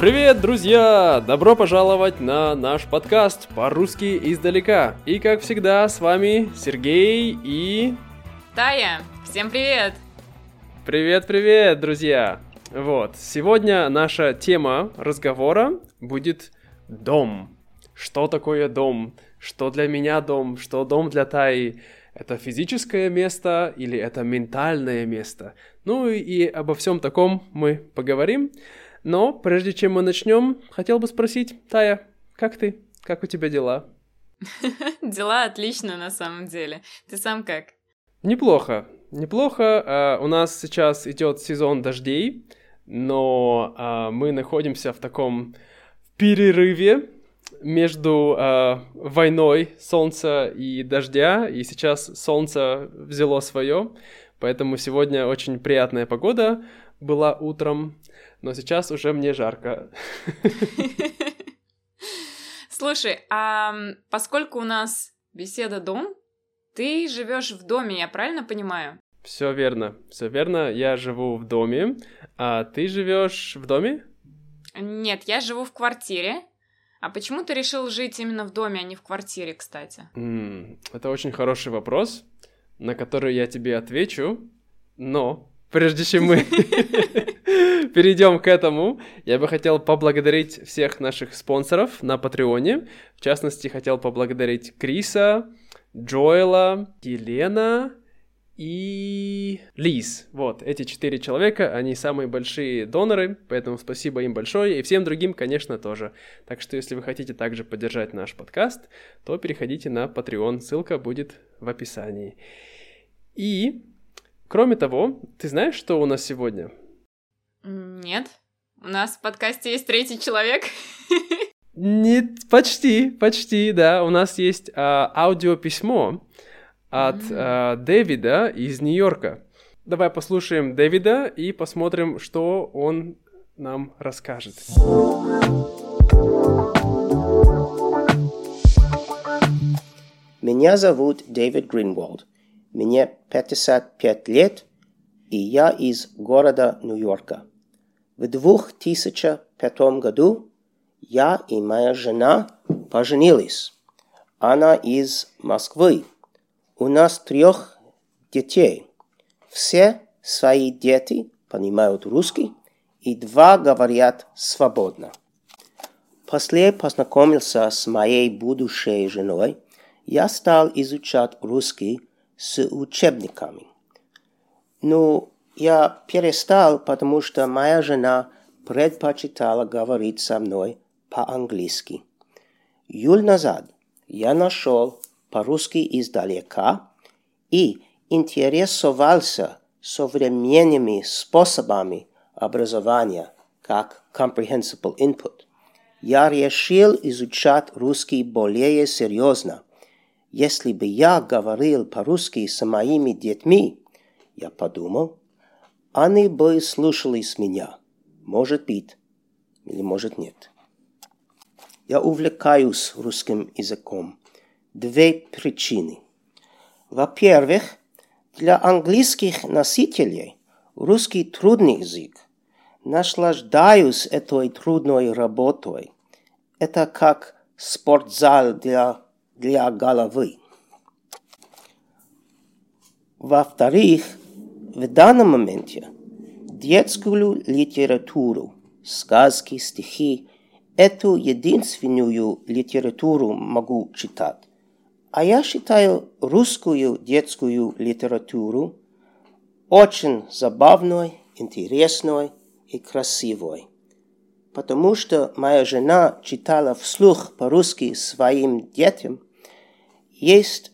Привет, друзья! Добро пожаловать на наш подкаст по-русски издалека. И как всегда, с вами Сергей и... Тая, всем привет! Привет-привет, друзья! Вот, сегодня наша тема разговора будет дом. Что такое дом? Что для меня дом? Что дом для Таи? Это физическое место или это ментальное место? Ну и обо всем таком мы поговорим. Но прежде чем мы начнем, хотел бы спросить, Тая, как ты? Как у тебя дела? Дела отлично на самом деле. Ты сам как? Неплохо. Неплохо. А, у нас сейчас идет сезон дождей, но а, мы находимся в таком перерыве между а, войной солнца и дождя, и сейчас солнце взяло свое, поэтому сегодня очень приятная погода была утром, но сейчас уже мне жарко. Слушай, а поскольку у нас беседа дом, ты живешь в доме, я правильно понимаю? Все верно, все верно. Я живу в доме, а ты живешь в доме? Нет, я живу в квартире. А почему ты решил жить именно в доме, а не в квартире, кстати? Mm, это очень хороший вопрос, на который я тебе отвечу, но прежде чем мы перейдем к этому, я бы хотел поблагодарить всех наших спонсоров на Патреоне. В частности, хотел поблагодарить Криса, Джоэла, Елена и Лиз. Вот, эти четыре человека, они самые большие доноры, поэтому спасибо им большое, и всем другим, конечно, тоже. Так что, если вы хотите также поддержать наш подкаст, то переходите на Patreon, ссылка будет в описании. И, кроме того, ты знаешь, что у нас сегодня? Нет. У нас в подкасте есть третий человек. Нет, почти, почти, да. У нас есть а, аудиописьмо от mm-hmm. а, Дэвида из Нью-Йорка. Давай послушаем Дэвида и посмотрим, что он нам расскажет. Меня зовут Дэвид Гринволд. Мне 55 лет, и я из города Нью-Йорка. В 2005 году я и моя жена поженились. Она из Москвы. У нас трех детей. Все свои дети понимают русский, и два говорят свободно. После познакомился с моей будущей женой, я стал изучать русский с учебниками. Ну, я перестал, потому что моя жена предпочитала говорить со мной по-английски. Юль назад я нашел по-русски издалека и интересовался современными способами образования, как comprehensible input. Я решил изучать русский более серьезно. Если бы я говорил по-русски с моими детьми, я подумал, они бы слушались меня. Может быть, или может нет. Я увлекаюсь русским языком. Две причины. Во-первых, для английских носителей русский трудный язык. Наслаждаюсь этой трудной работой. Это как спортзал для, для головы. Во-вторых, в данном моменте детскую литературу, сказки, стихи, эту единственную литературу могу читать. А я считаю русскую детскую литературу очень забавной, интересной и красивой. Потому что моя жена читала вслух по-русски своим детям. Есть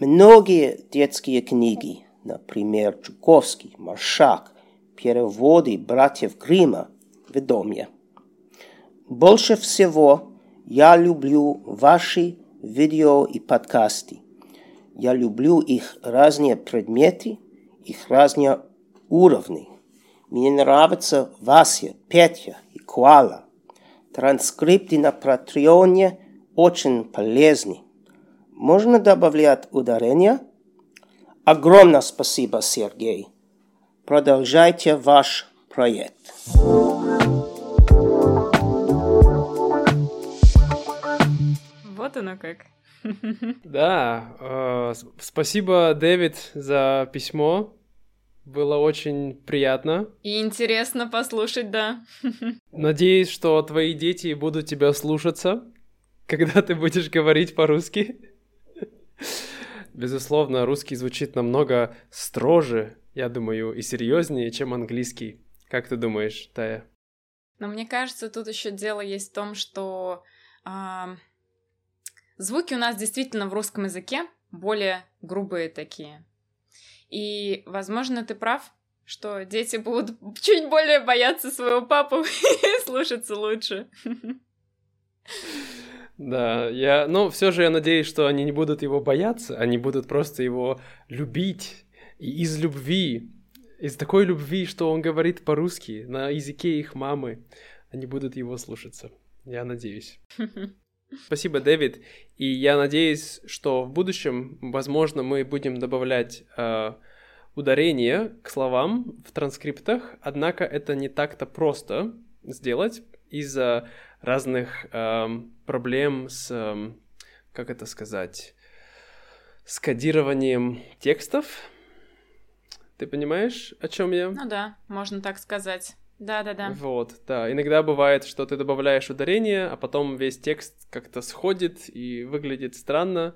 многие детские книги, например, Чуковский, Маршак, переводы братьев Грима в. Больше всего я люблю ваши видео и подкасты. Я люблю их разные предметы, их разные уровни. Мне нравится Вася, Петя и Куала. Транскрипты на Патреоне очень полезны. Можно добавлять ударение? Огромное спасибо, Сергей. Продолжайте ваш проект. Вот оно как. Да, э, спасибо, Дэвид, за письмо. Было очень приятно. И интересно послушать, да. Надеюсь, что твои дети будут тебя слушаться, когда ты будешь говорить по-русски. Безусловно, русский звучит намного строже, я думаю, и серьезнее, чем английский. Как ты думаешь, Тая? Но мне кажется, тут еще дело есть в том, что э, звуки у нас действительно в русском языке более грубые такие. И, возможно, ты прав, что дети будут чуть более бояться своего папу и слушаться лучше. Да, я, ну, все же я надеюсь, что они не будут его бояться, они будут просто его любить и из любви, из такой любви, что он говорит по-русски на языке их мамы, они будут его слушаться. Я надеюсь. Спасибо, Дэвид. И я надеюсь, что в будущем, возможно, мы будем добавлять э, ударение к словам в транскриптах, однако это не так-то просто сделать из-за разных э, проблем с, э, как это сказать, с кодированием текстов. Ты понимаешь, о чем я? Ну да, можно так сказать. Да-да-да. Вот, да. Иногда бывает, что ты добавляешь ударение, а потом весь текст как-то сходит и выглядит странно.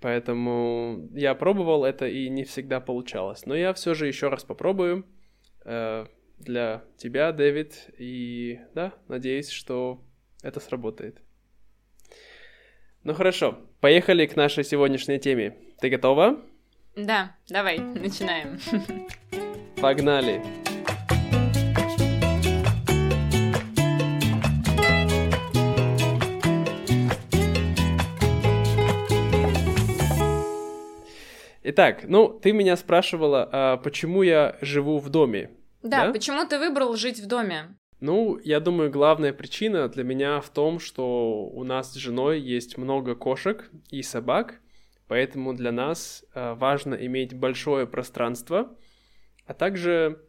Поэтому я пробовал это и не всегда получалось. Но я все же еще раз попробую э, для тебя, Дэвид. И да, надеюсь, что это сработает. Ну хорошо, поехали к нашей сегодняшней теме. Ты готова? Да, давай, начинаем. Погнали. Итак, ну, ты меня спрашивала, а почему я живу в доме. Да, да, почему ты выбрал жить в доме? Ну, я думаю, главная причина для меня в том, что у нас с женой есть много кошек и собак, поэтому для нас э, важно иметь большое пространство, а также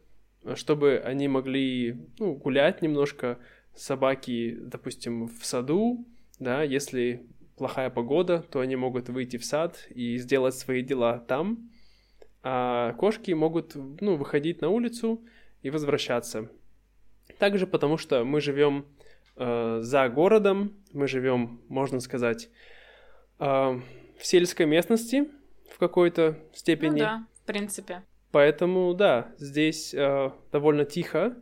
э, чтобы они могли ну, гулять немножко, собаки, допустим, в саду, да, если плохая погода, то они могут выйти в сад и сделать свои дела там, а кошки могут, ну, выходить на улицу и возвращаться. Также потому, что мы живем э, за городом, мы живем, можно сказать, э, в сельской местности в какой-то степени. Ну да, в принципе. Поэтому, да, здесь э, довольно тихо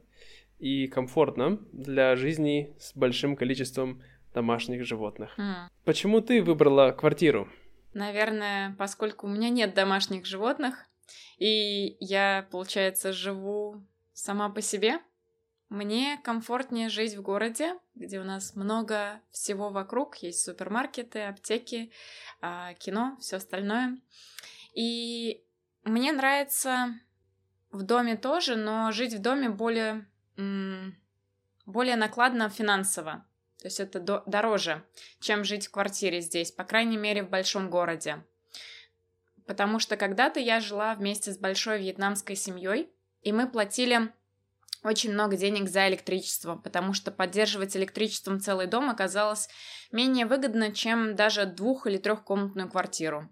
и комфортно для жизни с большим количеством домашних животных. Mm. Почему ты выбрала квартиру? Наверное, поскольку у меня нет домашних животных, и я, получается, живу сама по себе, мне комфортнее жить в городе, где у нас много всего вокруг, есть супермаркеты, аптеки, а, кино, все остальное. И мне нравится в доме тоже, но жить в доме более, более накладно финансово. То есть это до- дороже, чем жить в квартире здесь, по крайней мере в большом городе. Потому что когда-то я жила вместе с большой вьетнамской семьей, и мы платили очень много денег за электричество, потому что поддерживать электричеством целый дом оказалось менее выгодно, чем даже двух- или трехкомнатную квартиру.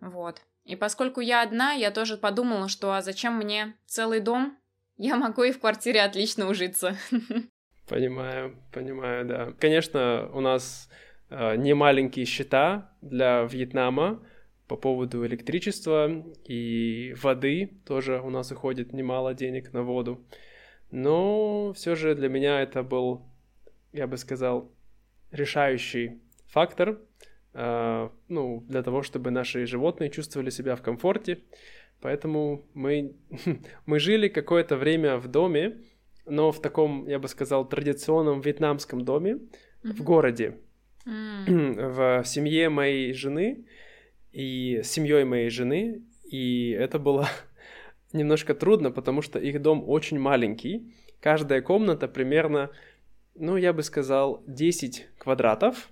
Вот. И поскольку я одна, я тоже подумала, что а зачем мне целый дом? Я могу и в квартире отлично ужиться. Понимаю, понимаю, да. Конечно, у нас э, не маленькие счета для Вьетнама по поводу электричества и воды. Тоже у нас уходит немало денег на воду. Но все же для меня это был, я бы сказал, решающий фактор, э, ну, для того, чтобы наши животные чувствовали себя в комфорте. Поэтому мы, мы жили какое-то время в доме, но в таком, я бы сказал, традиционном вьетнамском доме mm-hmm. в городе. Mm. В семье моей жены и с семьей моей жены. И это было немножко трудно, потому что их дом очень маленький. Каждая комната примерно, ну, я бы сказал, 10 квадратов.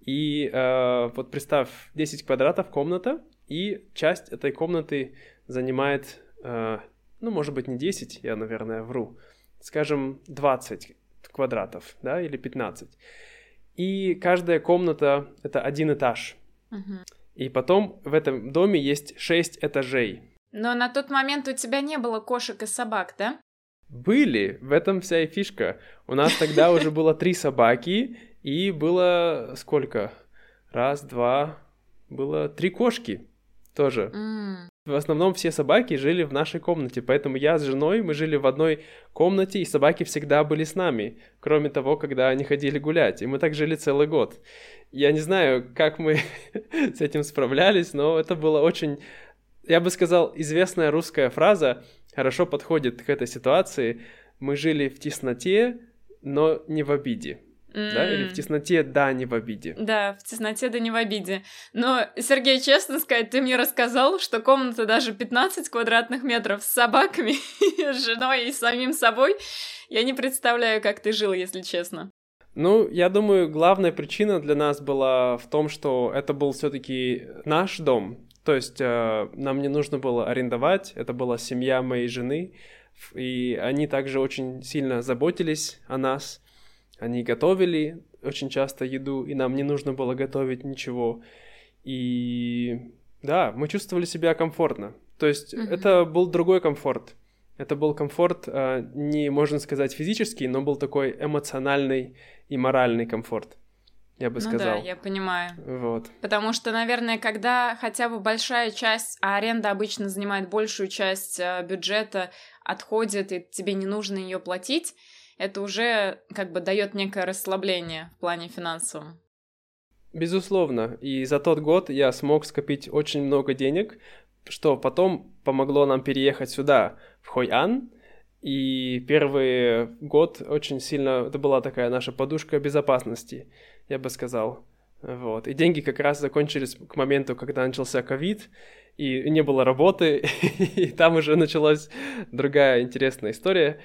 И э, вот представь, 10 квадратов комната, и часть этой комнаты занимает, э, ну, может быть, не 10, я, наверное, вру, скажем, 20 квадратов, да, или 15. и каждая комната — это один этаж. Мгм. И потом в этом доме есть шесть этажей. Но на тот момент у тебя не было кошек и собак, да? Были, в этом вся и фишка. У нас тогда уже было три собаки, и было сколько? Раз, два, было три кошки тоже. В основном все собаки жили в нашей комнате, поэтому я с женой, мы жили в одной комнате, и собаки всегда были с нами, кроме того, когда они ходили гулять, и мы так жили целый год. Я не знаю, как мы с этим справлялись, но это было очень, я бы сказал, известная русская фраза хорошо подходит к этой ситуации. Мы жили в тесноте, но не в обиде. Да, или в тесноте, да, не в обиде. Да, в тесноте да не в обиде. Но, Сергей, честно сказать, ты мне рассказал, что комната даже 15 квадратных метров с собаками, с женой и самим собой. Я не представляю, как ты жил, если честно. Ну, я думаю, главная причина для нас была в том, что это был все-таки наш дом. То есть э, нам не нужно было арендовать, это была семья моей жены, и они также очень сильно заботились о нас. Они готовили очень часто еду, и нам не нужно было готовить ничего. И да, мы чувствовали себя комфортно. То есть Мгм. это был другой комфорт. Это был комфорт, э, не можно сказать физический, но был такой эмоциональный и моральный комфорт, я бы ну сказал. да, я понимаю. Вот. Потому что, наверное, когда хотя бы большая часть, а аренда обычно занимает большую часть э, бюджета, отходит, и тебе не нужно ее платить, это уже как бы дает некое расслабление в плане финансовом. Безусловно. И за тот год я смог скопить очень много денег, что потом помогло нам переехать сюда, в Хойан. И первый год очень сильно... Это была такая наша подушка безопасности, я бы сказал. Вот. И деньги как раз закончились к моменту, когда начался ковид, и не было работы, и там уже началась другая интересная история,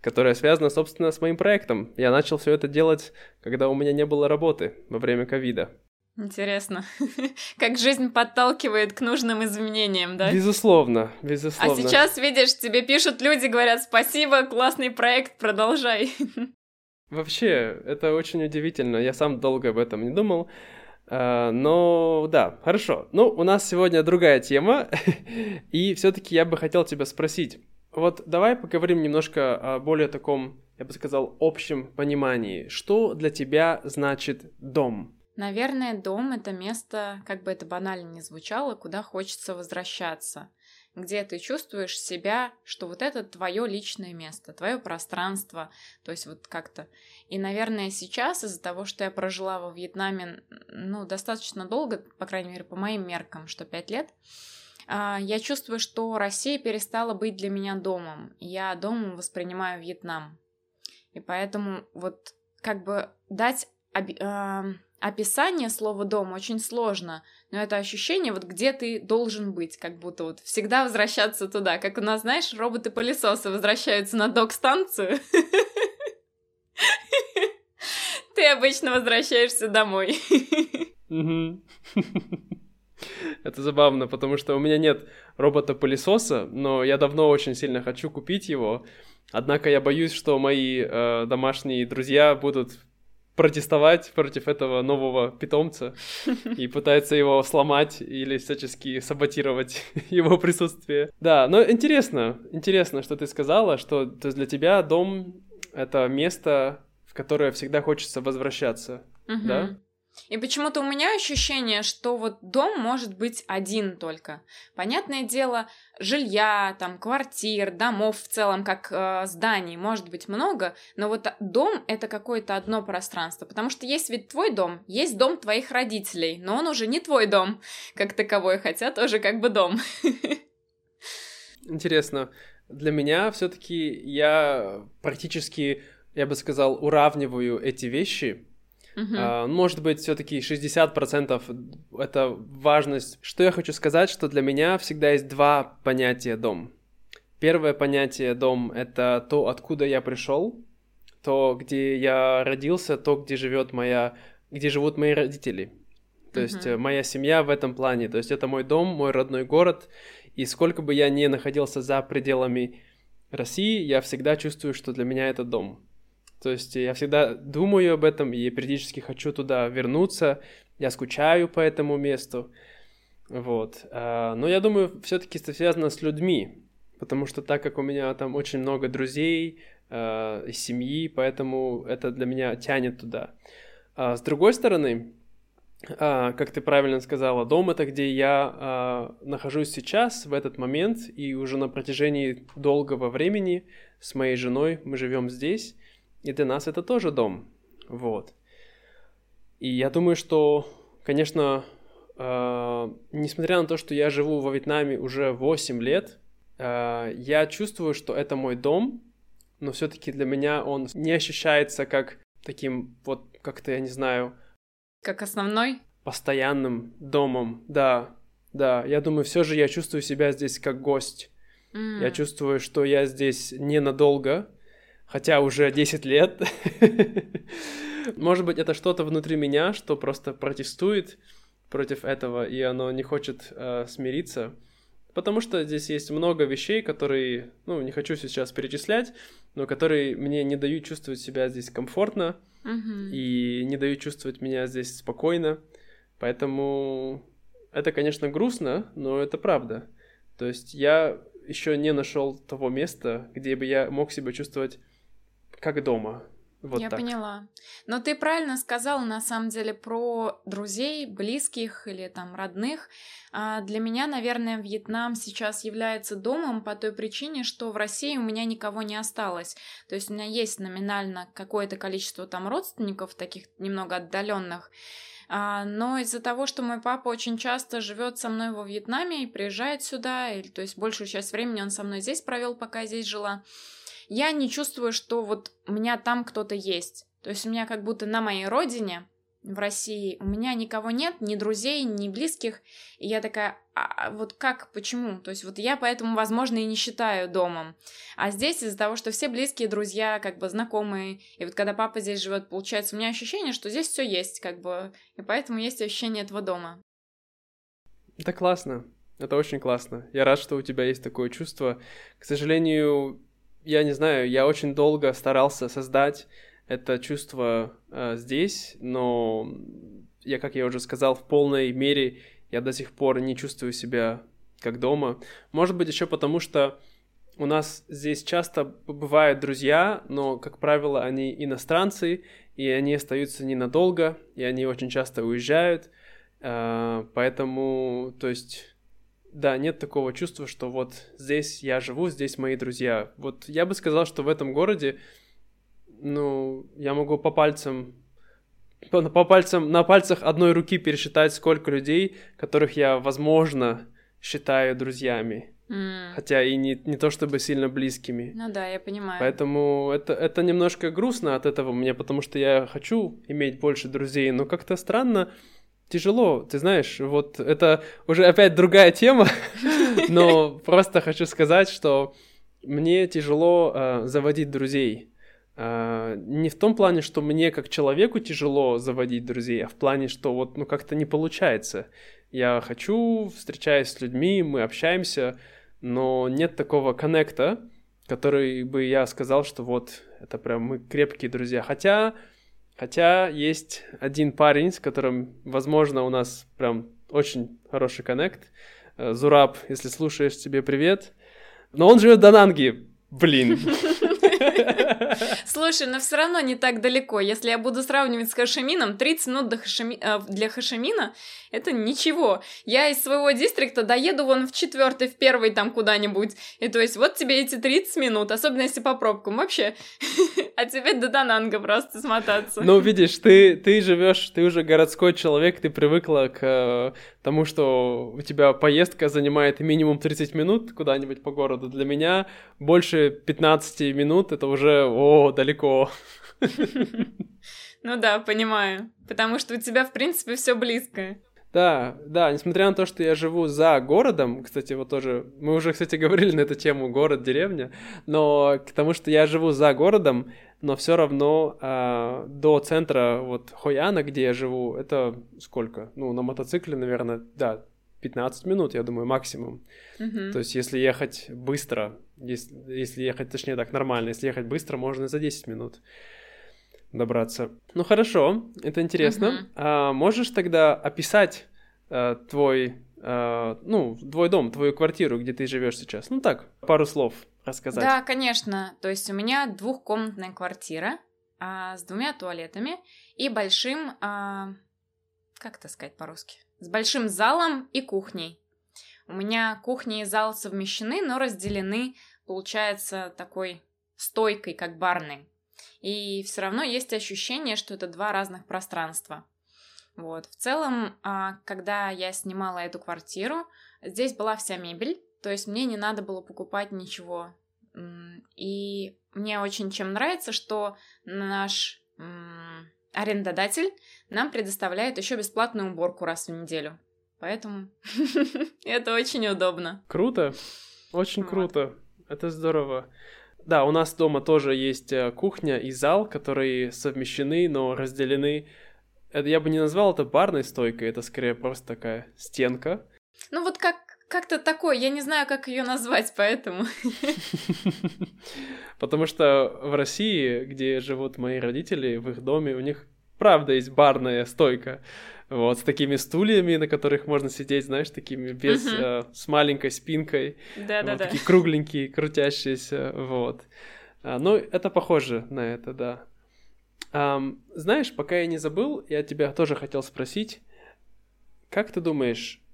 которая связана, собственно, с моим проектом. Я начал все это делать, когда у меня не было работы во время ковида. Интересно, как жизнь подталкивает к нужным изменениям, да? Безусловно, А безусловно. сейчас, видишь, тебе пишут люди, говорят, спасибо, классный проект, продолжай. Вообще, это очень удивительно. Я сам долго об этом не думал. А, Но да, хорошо. Ну, у нас сегодня другая тема, и все-таки я бы хотел тебя спросить. Вот давай поговорим немножко о более таком, я бы сказал, общем понимании. Что для тебя значит дом? Наверное, дом — это место, как бы это банально ни звучало, куда хочется возвращаться, где ты чувствуешь себя, что вот это твое личное место, твое пространство, то есть вот как-то. И, наверное, сейчас из-за того, что я прожила во Вьетнаме, ну, достаточно долго, по крайней мере, по моим меркам, что пять лет, я чувствую, что Россия перестала быть для меня домом. Я домом воспринимаю Вьетнам. И поэтому вот как бы дать а, описание слова дом очень сложно, но это ощущение, вот где ты должен быть, как будто вот всегда возвращаться туда. Как у нас, знаешь, роботы-пылесосы возвращаются на док-станцию. Ты обычно возвращаешься домой. Это забавно, потому что у меня нет робота-пылесоса, но я давно очень сильно хочу купить его. Однако я боюсь, что мои э, домашние друзья будут протестовать против этого нового питомца и пытаются его сломать или всячески саботировать его присутствие. Да, но интересно, интересно, что ты сказала, что то есть для тебя дом — это место, в которое всегда хочется возвращаться. Да? И почему-то у меня ощущение, что вот дом может быть один только. Понятное дело, жилья, там, квартир, домов в целом, как э, зданий, может быть много, но вот дом это какое-то одно пространство, потому что есть ведь твой дом, есть дом твоих родителей, но он уже не твой дом как таковой, хотя тоже как бы дом. Интересно. Для меня все-таки я практически, я бы сказал, уравниваю эти вещи. А, может быть, все-таки 60% это важность. Что я хочу сказать, что для меня всегда есть два понятия дом. Первое понятие дом это то, откуда я пришел, то, где я родился, то, где живет моя, где живут мои родители. То есть Мгм. э, моя семья в этом плане. То есть это мой дом, мой родной город. И сколько бы я ни находился за пределами России, я всегда чувствую, что для меня это дом. То есть я всегда думаю об этом и периодически хочу туда вернуться. Я скучаю по этому месту. Вот. А, но я думаю, все-таки это связано с людьми. Потому что так как у меня там очень много друзей, э, семьи, поэтому это для меня тянет туда. А с другой стороны, как ты правильно сказала, дом это где я нахожусь сейчас, в этот момент, и уже на протяжении долгого времени с моей женой мы живем здесь, и для нас это тоже дом. Вот. И я думаю, что, конечно, э, несмотря на то, что я живу во Вьетнаме уже 8 лет, э, я чувствую, что это мой дом, но все-таки для меня он не ощущается как таким вот как-то, я не знаю... Как основной? Постоянным домом, да, да. Я думаю, все же я чувствую себя здесь как гость. Mm. Я чувствую, что я здесь ненадолго, хотя уже 10 лет. Может быть, это что-то внутри меня, что просто протестует против этого, и оно не хочет э, смириться. Потому что здесь есть много вещей, которые, ну, не хочу сейчас перечислять, но которые мне не дают чувствовать себя здесь комфортно uh-huh. и не дают чувствовать меня здесь спокойно. Поэтому это, конечно, грустно, но это правда. То есть я еще не нашел того места, где бы я мог себя чувствовать как дома. Вот Я так. поняла. Но ты правильно сказал, на самом деле, про друзей, близких или там родных. А для меня, наверное, Вьетнам сейчас является домом по той причине, что в России у меня никого не осталось. То есть у меня есть номинально какое-то количество там родственников, таких немного отдаленных. А, но из-за того, что мой папа очень часто живет со мной во Вьетнаме и приезжает сюда, или, то есть большую часть времени он со мной здесь провел, пока я здесь жила, я не чувствую, что вот у меня там кто-то есть. То есть у меня как будто на моей родине, в России, у меня никого нет, ни друзей, ни близких. И я такая, а, а вот как, почему? То есть вот я поэтому, возможно, и не считаю домом. А здесь из-за того, что все близкие друзья, как бы знакомые, и вот когда папа здесь живет, получается, у меня ощущение, что здесь все есть, как бы, и поэтому есть ощущение этого дома. Это классно. Это очень классно. Я рад, что у тебя есть такое чувство. К сожалению, я не знаю, я очень долго старался создать это чувство э, здесь, но я, как я уже сказал, в полной мере я до сих пор не чувствую себя как дома. Может быть, еще потому, что у нас здесь часто бывают друзья, но, как правило, они иностранцы, и они остаются ненадолго, и они очень часто уезжают. Э, поэтому, то есть, да, нет такого чувства, что вот здесь я живу, здесь мои друзья. Вот я бы сказал, что в этом городе, ну, я могу по пальцам, по, по пальцам, на пальцах одной руки пересчитать, сколько людей, которых я, возможно, считаю друзьями. Mm. Хотя и не, не то чтобы сильно близкими. Ну да, я понимаю. Поэтому это, это немножко грустно от этого мне, потому что я хочу иметь больше друзей, но как-то странно, тяжело, ты знаешь, вот это уже опять другая тема, но просто хочу сказать, что мне тяжело э, заводить друзей. Э, не в том плане, что мне как человеку тяжело заводить друзей, а в плане, что вот ну как-то не получается. Я хочу, встречаюсь с людьми, мы общаемся, но нет такого коннекта, который бы я сказал, что вот это прям мы крепкие друзья. Хотя Хотя есть один парень, с которым, возможно, у нас прям очень хороший коннект. Э, Зураб, если слушаешь, тебе привет. Но он живет в Дананге. Блин. Слушай, но все равно не так далеко. Если я буду сравнивать с Хашимином, 30 минут до Хашими... Э, для Хашимина это ничего. Я из своего дистрикта доеду вон в четвертый, в первый там куда-нибудь. И то есть вот тебе эти 30 минут, особенно если по пробкам вообще. А тебе до Дананга просто смотаться. Ну, видишь, ты, ты живешь, ты уже городской человек, ты привыкла к э, тому, что у тебя поездка занимает минимум 30 минут куда-нибудь по городу. Для меня больше 15 минут это уже, о, далеко. Ну да, понимаю. Потому что у тебя, в принципе, все близко. Да, да, несмотря на то, что я живу за городом, кстати, вот тоже, мы уже, кстати, говорили на эту тему город, деревня, но к тому, что я живу за городом, но все равно э, до центра вот Хояна, где я живу, это сколько? Ну, на мотоцикле, наверное, да, 15 минут, я думаю, максимум. Mm-hmm. То есть, если ехать быстро, если, если ехать, точнее так, нормально, если ехать быстро, можно и за 10 минут. добраться. Ну хорошо, это интересно. Мгм. А можешь тогда описать а, твой, а, ну, твой дом, твою квартиру, где ты живешь сейчас? Ну так, пару слов рассказать. Да, конечно. То есть у меня двухкомнатная квартира а, с двумя туалетами и большим, а, как это сказать по-русски, с большим залом и кухней. У меня кухня и зал совмещены, но разделены, получается, такой стойкой, как барной. И все равно есть ощущение, что это два разных пространства. Вот. В целом, а, когда я снимала эту квартиру, здесь была вся мебель, то есть мне не надо было покупать ничего. И мне очень чем нравится, что наш арендодатель нам предоставляет еще бесплатную уборку раз в неделю. Поэтому это очень удобно. Круто, очень Вот. круто, это здорово. Да, у нас дома тоже есть э, кухня и зал, которые совмещены, но разделены. Это я бы не назвал это барной стойкой, это скорее просто такая стенка. Ну вот как как-то такой, я не знаю, как ее назвать, поэтому. Потому что в России, где живут мои родители, в их доме, у них правда есть барная стойка. Вот, с такими стульями, на которых можно сидеть, знаешь, такими без, Мгм. э, с маленькой спинкой. Да-да-да. Вот такие кругленькие, крутящиеся, вот. А, ну, это похоже на это, да. Ам, знаешь, пока я не забыл, я тебя тоже хотел спросить, как ты думаешь, а,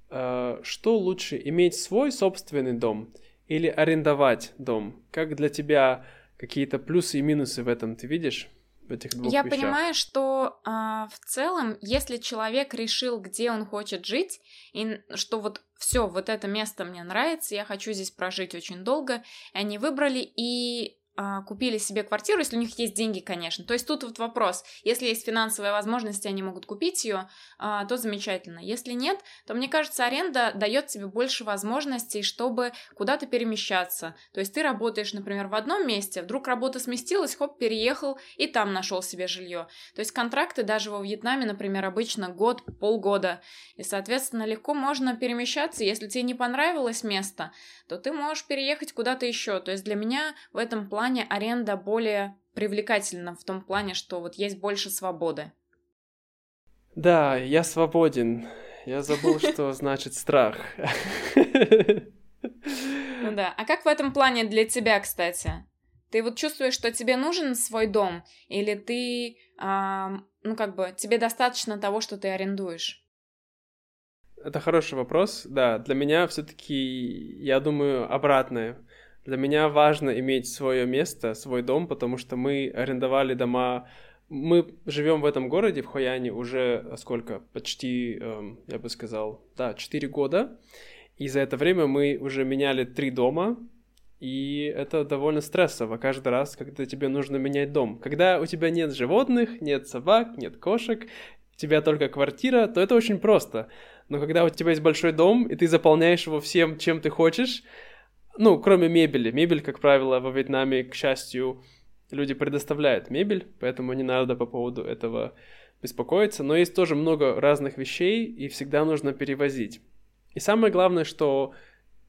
что лучше, иметь свой собственный дом или арендовать дом? Как для тебя какие-то плюсы и минусы в этом ты видишь? В этих двух Я вещах? понимаю, что а, в целом, если человек решил, где он хочет жить, и что вот все, вот это место мне нравится, я хочу здесь прожить очень долго, они выбрали и купили себе квартиру, если у них есть деньги, конечно. То есть тут вот вопрос, если есть финансовая возможность, и они могут купить ее, а, то замечательно. Если нет, то мне кажется, аренда дает тебе больше возможностей, чтобы куда-то перемещаться. То есть ты работаешь, например, в одном месте, вдруг работа сместилась, хоп, переехал и там нашел себе жилье. То есть контракты даже во Вьетнаме, например, обычно год, полгода. И, соответственно, легко можно перемещаться. Если тебе не понравилось место, то ты можешь переехать куда-то еще. То есть для меня в этом плане аренда более привлекательна в том плане, что вот есть больше свободы. Да, я свободен. Я забыл, что значит страх. Ну да. А как в этом плане для тебя, кстати? Ты вот чувствуешь, что тебе нужен свой дом, или ты, ам, ну как бы, тебе достаточно того, что ты арендуешь? Это хороший вопрос. Да, для меня все-таки, я думаю, обратное. Для меня важно иметь свое место, свой дом, потому что мы арендовали дома. Мы живем в этом городе, в Хояне, уже а, сколько? Почти, эм, я бы сказал, да, 4 года. И за это время мы уже меняли три дома, и это довольно стрессово каждый раз, когда тебе нужно менять дом. Когда у тебя нет животных, нет собак, нет кошек, у тебя только квартира, то это очень просто. Но когда у тебя есть большой дом, и ты заполняешь его всем, чем ты хочешь, ну, кроме мебели. Мебель, как правило, во Вьетнаме, к счастью, люди предоставляют мебель, поэтому не надо по поводу этого беспокоиться. Но есть тоже много разных вещей, и всегда нужно перевозить. И самое главное, что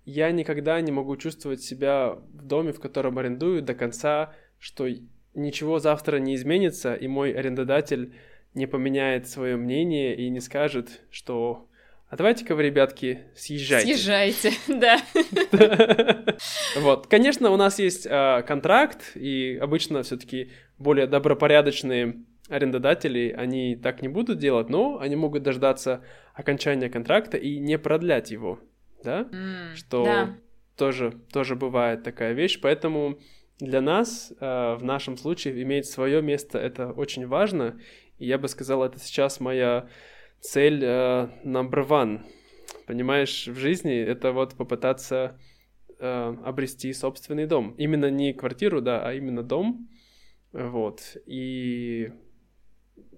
я никогда не могу чувствовать себя в доме, в котором арендую, до конца, что ничего завтра не изменится, и мой арендодатель не поменяет свое мнение и не скажет, что а давайте-ка вы, ребятки, съезжайте. Съезжайте, да. Вот, конечно, у нас есть э, контракт, и обычно все-таки более добропорядочные арендодатели, они так не будут делать, но они могут дождаться окончания контракта и не продлять его, да? Что тоже, тоже бывает такая вещь, поэтому для нас э, в нашем случае иметь свое место это очень важно, и я бы сказал, это сейчас моя цель э, number one. Понимаешь, в жизни это вот попытаться э, обрести собственный дом. Именно не квартиру, да, а именно дом. Вот. И,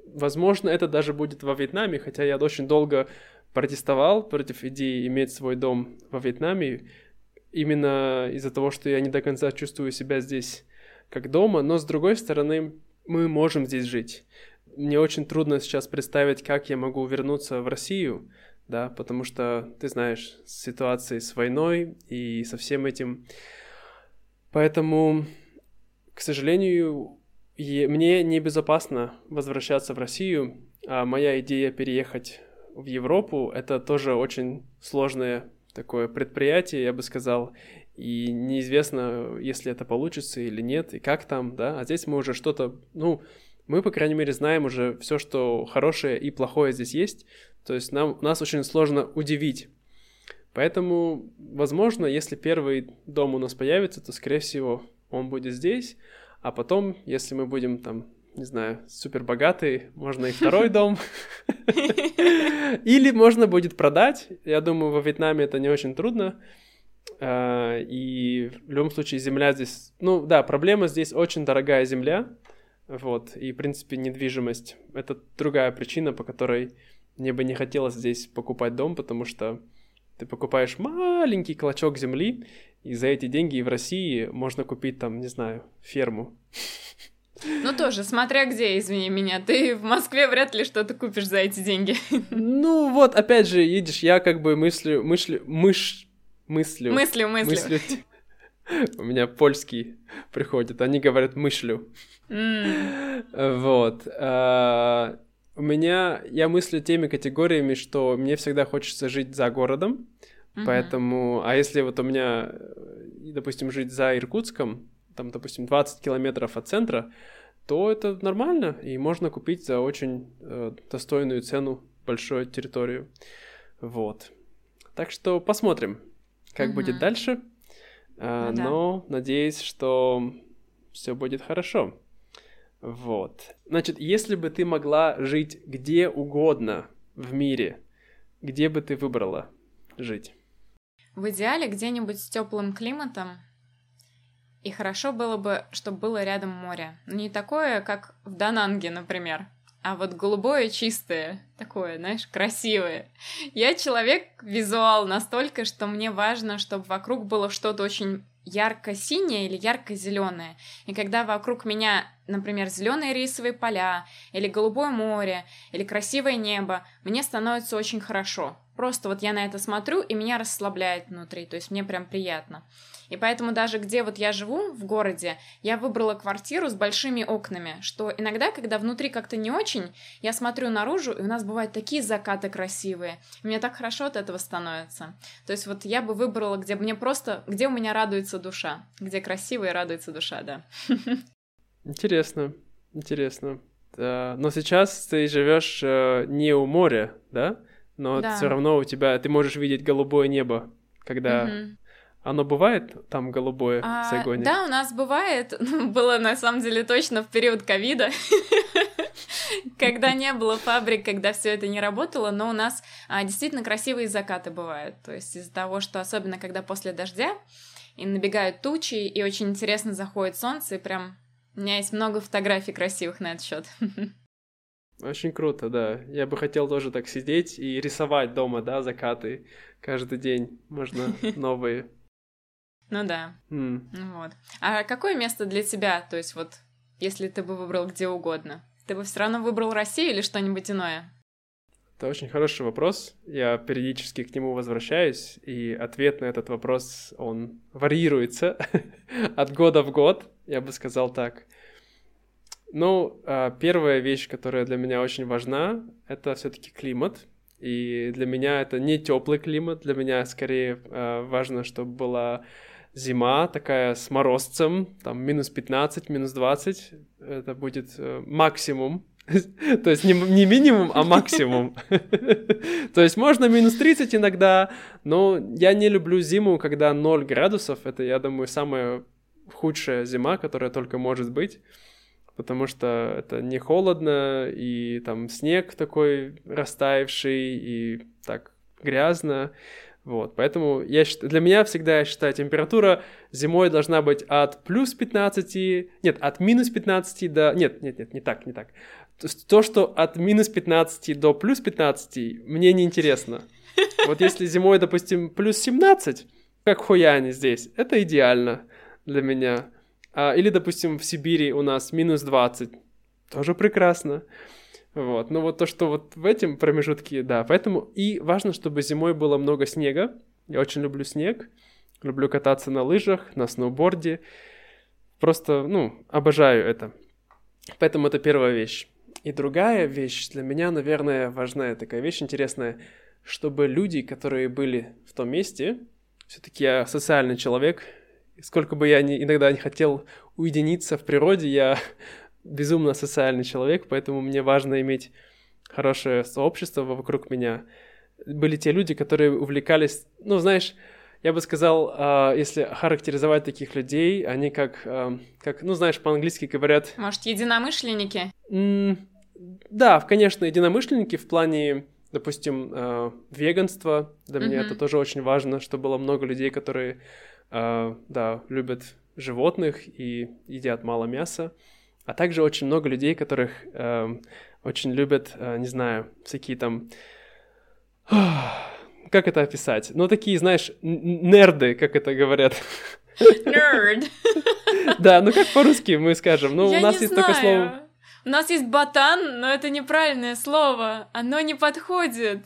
возможно, это даже будет во Вьетнаме, хотя я очень долго протестовал против идеи иметь свой дом во Вьетнаме, именно из-за того, что я не до конца чувствую себя здесь как дома, но с другой стороны, мы можем здесь жить. Мне очень трудно сейчас представить, как я могу вернуться в Россию, да, потому что, ты знаешь, с ситуацией с войной и со всем этим. Поэтому, к сожалению, мне небезопасно возвращаться в Россию, а моя идея переехать в Европу — это тоже очень сложное такое предприятие, я бы сказал, и неизвестно, если это получится или нет, и как там, да, а здесь мы уже что-то, ну, мы, по крайней мере, знаем уже все, что хорошее и плохое здесь есть, то есть нам, нас очень сложно удивить. Поэтому, возможно, если первый дом у нас появится, то, скорее всего, он будет здесь, а потом, если мы будем там, не знаю, супер богатые, можно и второй дом. Или можно будет продать. Я думаю, во Вьетнаме это не очень трудно. А, и в любом случае земля здесь... Ну да, проблема здесь очень дорогая земля. Вот. И, в принципе, недвижимость. Это другая причина, по которой мне бы не хотелось здесь покупать дом, потому что ты покупаешь маленький клочок земли, и за эти деньги в России можно купить там, не знаю, ферму. Ну тоже, смотря где, извини меня, ты в Москве вряд ли что-то купишь за эти деньги. Ну вот, опять же, видишь, я как бы мыслю, мыслю, мыш, мыслю. Мыслю, мыслю. мыслю. У меня польский приходит, они говорят мыслю. Mm. Вот. А, у меня, я мыслю теми категориями, что мне всегда хочется жить за городом, mm-hmm. поэтому, а если вот у меня, допустим, жить за Иркутском, там, допустим, 20 километров от центра, то это нормально, и можно купить за очень э, достойную цену большую территорию. Вот. Так что посмотрим, как mm-hmm. будет дальше. Э, ну, но да. надеюсь, что все будет хорошо. Вот. Значит, если бы ты могла жить где угодно в мире, где бы ты выбрала жить? В идеале где-нибудь с теплым климатом. И хорошо было бы, чтобы было рядом море. Не такое, как в Дананге, например, а вот голубое чистое, такое, знаешь, красивое. Я человек-визуал настолько, что мне важно, чтобы вокруг было что-то очень ярко-синее или ярко-зеленое. И когда вокруг меня, например, зеленые рисовые поля, или голубое море, или красивое небо, мне становится очень хорошо. Просто вот я на это смотрю, и меня расслабляет внутри, то есть мне прям приятно. И поэтому даже где вот я живу, в городе, я выбрала квартиру с большими окнами, что иногда, когда внутри как-то не очень, я смотрю наружу, и у нас бывают такие закаты красивые. И мне так хорошо от этого становится. То есть вот я бы выбрала, где мне просто, где у меня радуется душа, где красиво и радуется душа, да. Интересно, интересно. Но сейчас ты живешь э, не у моря, да? Но да. все равно у тебя ты можешь видеть голубое небо, когда угу. Оно бывает там голубое а, в Сайгоне? Да, у нас бывает. Ну, было на самом деле точно в период ковида, когда не было фабрик, когда все это не работало, но у нас а, действительно красивые закаты бывают. То есть из-за того, что особенно когда после дождя и набегают тучи, и очень интересно заходит солнце, и прям у меня есть много фотографий красивых на этот счет. Очень круто, да. Я бы хотел тоже так сидеть и рисовать дома, да, закаты каждый день. Можно новые. Ну да. Mm. Вот. А какое место для тебя, то есть вот, если ты бы выбрал где угодно? Ты бы все равно выбрал Россию или что-нибудь иное? Это очень хороший вопрос. Я периодически к нему возвращаюсь, и ответ на этот вопрос, он варьируется от года в год, я бы сказал так. Ну, а, первая вещь, которая для меня очень важна, это все-таки климат. И для меня это не теплый климат, для меня скорее а, важно, чтобы была зима такая с морозцем, там минус 15, минус 20, это будет э, максимум. То есть не, не минимум, а максимум. То есть можно минус 30 иногда, но я не люблю зиму, когда 0 градусов. Это, я думаю, самая худшая зима, которая только может быть. Потому что это не холодно, и там снег такой растаявший, и так грязно. Вот, поэтому я, для меня всегда, я считаю, температура зимой должна быть от плюс 15, нет, от минус 15 до... Нет, нет, нет, не так, не так. То, что от минус 15 до плюс 15, мне не интересно. Вот если зимой, допустим, плюс 17, как Хуяне здесь, это идеально для меня. А, или, допустим, в Сибири у нас минус 20, тоже прекрасно. Вот, ну вот то, что вот в этом промежутке, да, поэтому и важно, чтобы зимой было много снега. Я очень люблю снег, люблю кататься на лыжах, на сноуборде. Просто, ну, обожаю это. Поэтому это первая вещь. И другая вещь для меня, наверное, важная такая вещь интересная, чтобы люди, которые были в том месте, все-таки я социальный человек, сколько бы я ни, иногда не хотел уединиться в природе, я безумно социальный человек, поэтому мне важно иметь хорошее сообщество вокруг меня. Были те люди, которые увлекались, ну, знаешь, я бы сказал, а, если характеризовать таких людей, они как, а, как ну, знаешь, по-английски говорят... Может, единомышленники? Да, конечно, единомышленники в плане, допустим, а, веганства. Для mm-hmm. меня это тоже очень важно, что было много людей, которые, да, любят животных и едят мало мяса. А также очень много людей, которых очень любят, не знаю, всякие там как это описать? Ну, такие, знаешь, нерды, как это говорят. Nerd. Да, ну как по-русски мы скажем? Ну, Я у нас есть знаю. такое слово. У нас есть ботан, но это неправильное слово. Оно не подходит.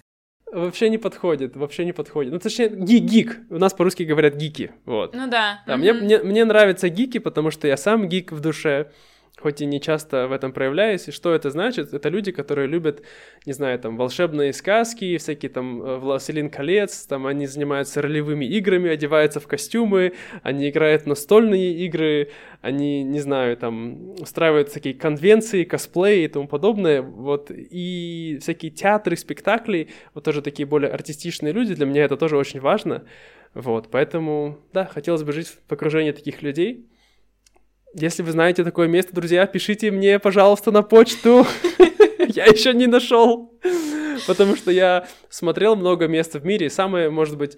Вообще не подходит, вообще не подходит. Ну, точнее, ги гик. У нас по-русски говорят гики, вот. Ну да. да мне, мне, мне нравятся гики, потому что я сам гик в душе хоть и не часто в этом проявляюсь. И что это значит? Это люди, которые любят, не знаю, там, волшебные сказки, всякие там э, «Властелин колец», там они занимаются ролевыми играми, одеваются в костюмы, они играют настольные игры, они, не знаю, там, устраивают всякие конвенции, косплеи и тому подобное, вот, и всякие театры, спектакли, вот тоже такие более артистичные люди, для меня это тоже очень важно, вот, поэтому, да, хотелось бы жить в окружении таких людей, если вы знаете такое место, друзья, пишите мне, пожалуйста, на почту. Я еще не нашел. Потому что я смотрел много мест в мире. Самое, может быть,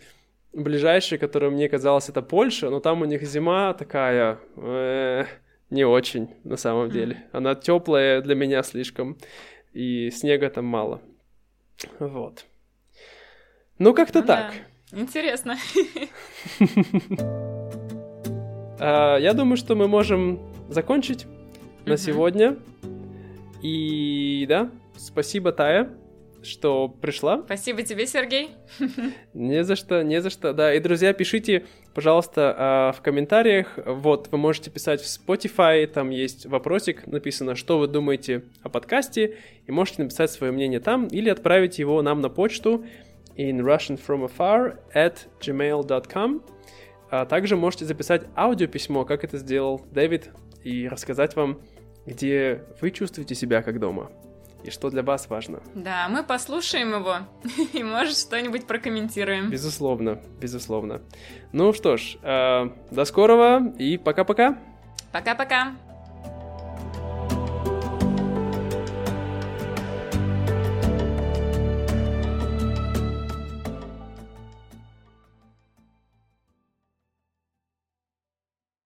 ближайшее, которое мне казалось, это Польша, но там у них зима такая э, не очень, на самом деле. Она теплая для меня слишком, и снега там мало. Вот. Ну, как-то ну, так. Интересно. А, я думаю, что мы можем закончить на сегодня. И да, спасибо, Тая, что пришла. Спасибо тебе, Сергей. Не за что, не за что. Да, и, друзья, пишите, пожалуйста, а, в комментариях. Вот, вы можете писать в Spotify, там есть вопросик, написано, что вы думаете о подкасте, и можете написать свое мнение там, или отправить его нам на почту in russianfromafar at gmail.com. А также можете записать аудиописьмо, как это сделал Дэвид, и рассказать вам, где вы чувствуете себя как дома и что для вас важно. Да, мы послушаем его и, может, что-нибудь прокомментируем. Безусловно, безусловно. Ну что ж, э, до скорого и пока-пока. Пока-пока.